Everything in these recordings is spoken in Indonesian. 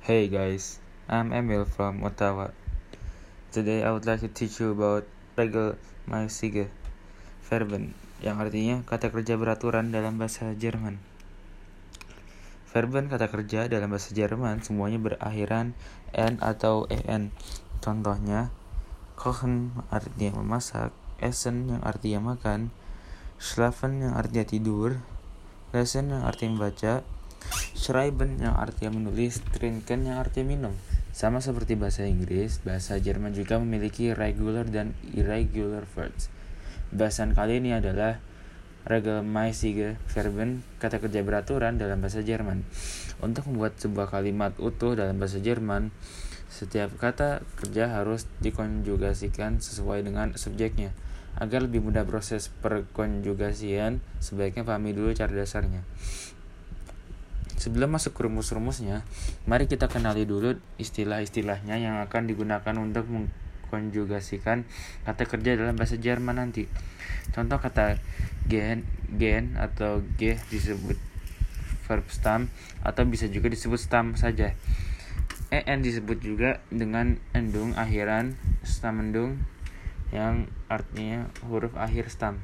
Hey guys, I'm Emil from Ottawa. Today I would like to teach you about Regelmäßige Verben yang artinya kata kerja beraturan dalam bahasa Jerman. Verben kata kerja dalam bahasa Jerman semuanya berakhiran n atau en. Contohnya, kochen artinya memasak, essen yang artinya makan, schlafen yang artinya tidur, lesen yang artinya membaca, Schreiben yang artinya menulis, trinken yang artinya minum. Sama seperti bahasa Inggris, bahasa Jerman juga memiliki regular dan irregular verbs. Bahasan kali ini adalah regelmäßige Verben, kata kerja beraturan dalam bahasa Jerman. Untuk membuat sebuah kalimat utuh dalam bahasa Jerman, setiap kata kerja harus dikonjugasikan sesuai dengan subjeknya. Agar lebih mudah proses perkonjugasian, sebaiknya pahami dulu cara dasarnya. Sebelum masuk ke rumus-rumusnya, mari kita kenali dulu istilah-istilahnya yang akan digunakan untuk mengkonjugasikan kata kerja dalam bahasa Jerman nanti. Contoh kata gen, gen atau g disebut verb stam atau bisa juga disebut stam saja. En disebut juga dengan endung akhiran stam endung yang artinya huruf akhir stam.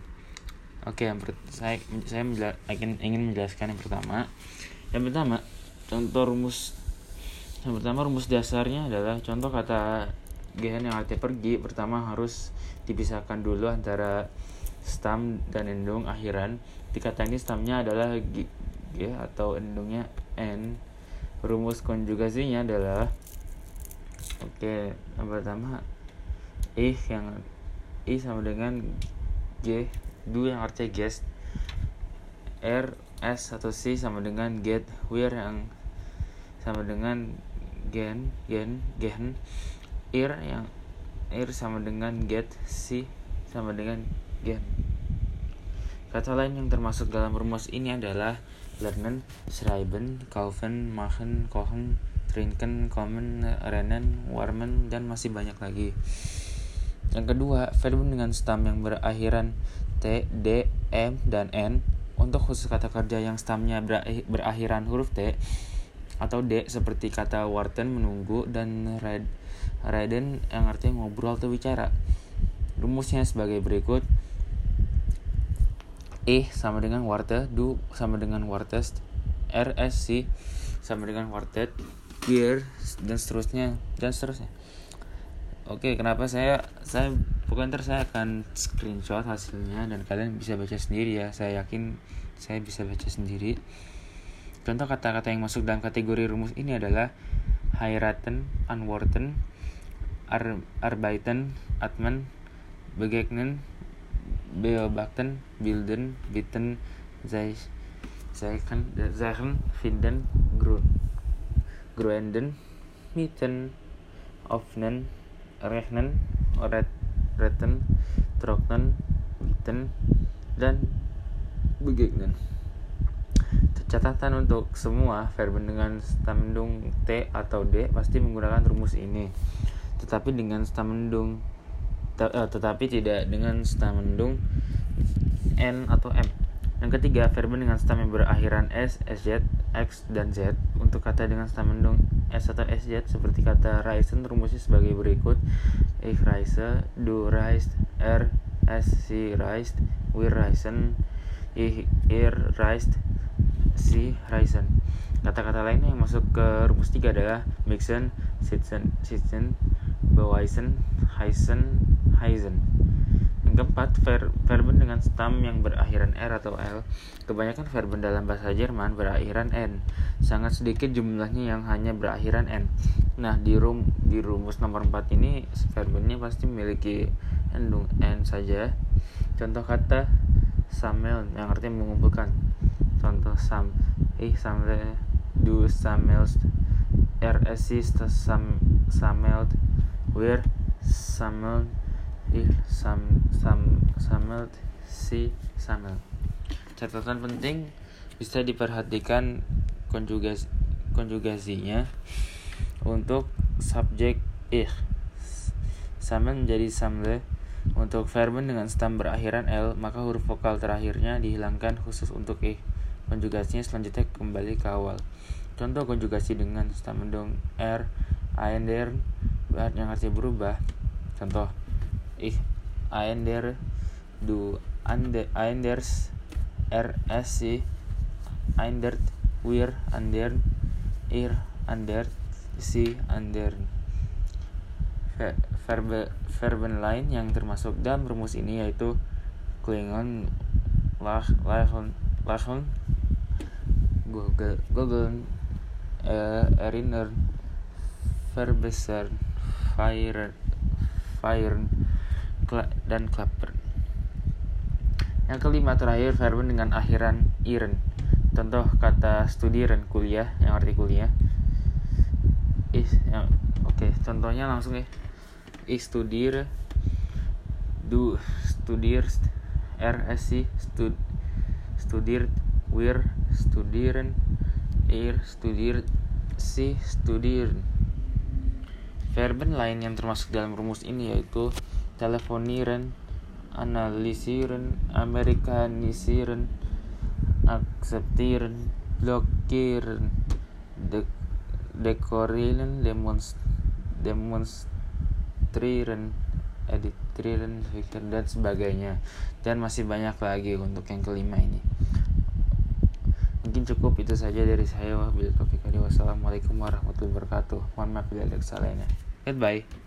Oke, yang saya saya ingin menjelaskan yang pertama yang pertama contoh rumus yang pertama rumus dasarnya adalah contoh kata gen yang artinya pergi pertama harus dipisahkan dulu antara stam dan endung akhiran. Di kata ini stamnya adalah g, g atau endungnya n. Rumus konjugasinya adalah oke okay, yang pertama ih yang i sama dengan g du yang artinya guest r S atau C sama dengan get where yang sama dengan gen gen gen ir yang ir sama dengan get C sama dengan gen. Kata lain yang termasuk dalam rumus ini adalah lernen schreiben kaufen machen kochen trinken kommen rennen warmen dan masih banyak lagi. Yang kedua verb dengan stam yang berakhiran T, D, M, dan N untuk khusus kata kerja yang stamnya berakhiran huruf T atau D seperti kata warten menunggu dan red, reden yang artinya ngobrol atau bicara. Rumusnya sebagai berikut. E sama dengan warte, du sama dengan wartest, RSC sama dengan wartet, gear dan seterusnya dan seterusnya. Oke, kenapa saya saya bukan ntar saya akan screenshot hasilnya dan kalian bisa baca sendiri ya. Saya yakin saya bisa baca sendiri. Contoh kata-kata yang masuk dalam kategori rumus ini adalah heiraten, anworten, ar arbeiten, atmen, begegnen, beobachten, bilden, bitten, zeichen, zeichen, finden, grun, gruenden, mieten, offnen, rechnen, red, reten, trocknen, witten, dan begegnen. Catatan untuk semua verb dengan stamendung T atau D pasti menggunakan rumus ini. Tetapi dengan stamendung eh, tetapi tidak dengan stamendung N atau M. Yang ketiga, verb dengan stam yang berakhiran S, SZ, X, dan Z. Untuk kata dengan stamendung S atau SZ seperti kata reisen rumusnya sebagai berikut. Ich reise, du reist, er, es, sie reist, wir reisen, ich, ihr reist, sie reisen. Kata-kata lainnya yang masuk ke rumus tiga adalah mixen, sitzen, sitzen, beweisen, heisen, heisen keempat, ver verben dengan stam yang berakhiran R atau L. Kebanyakan verben dalam bahasa Jerman berakhiran N. Sangat sedikit jumlahnya yang hanya berakhiran N. Nah, di rum di rumus nomor 4 ini verbennya pasti memiliki endung N saja. Contoh kata samel yang artinya mengumpulkan. Contoh sam ih samle du sammelst er es sam samelt wir sammeln il sam sam samel si samel. Catatan penting bisa diperhatikan konjugas konjugasinya untuk subjek ich sama menjadi samle. Untuk verben dengan stam berakhiran l maka huruf vokal terakhirnya dihilangkan khusus untuk ih konjugasinya selanjutnya kembali ke awal. Contoh konjugasi dengan stamendung er aender yang artinya berubah. Contoh ich aender du ande aenders rsc aendert wir andern ir andert si andern verbe verben lain yang termasuk dalam rumus ini yaitu klingon lach lachen lachen google google uh, erinnern verbessern fire fire dan klapper yang kelima terakhir verben dengan akhiran iren. Contoh kata studieren kuliah yang arti kuliah. Is yang oke okay, contohnya langsung ya. Ich studiere du studierst er sie stud studiert wir studieren er studiert sie studieren verben lain yang termasuk dalam rumus ini yaitu telefonieren analisieren amerikanisieren akzeptieren blockieren de dekorieren demonst triren edit triren dan sebagainya. Dan masih banyak lagi untuk yang kelima ini. Mungkin cukup itu saja dari saya. Wabillahi taufiq wassalamualaikum warahmatullahi wabarakatuh. Mohon maaf bila ada kesalahannya. Goodbye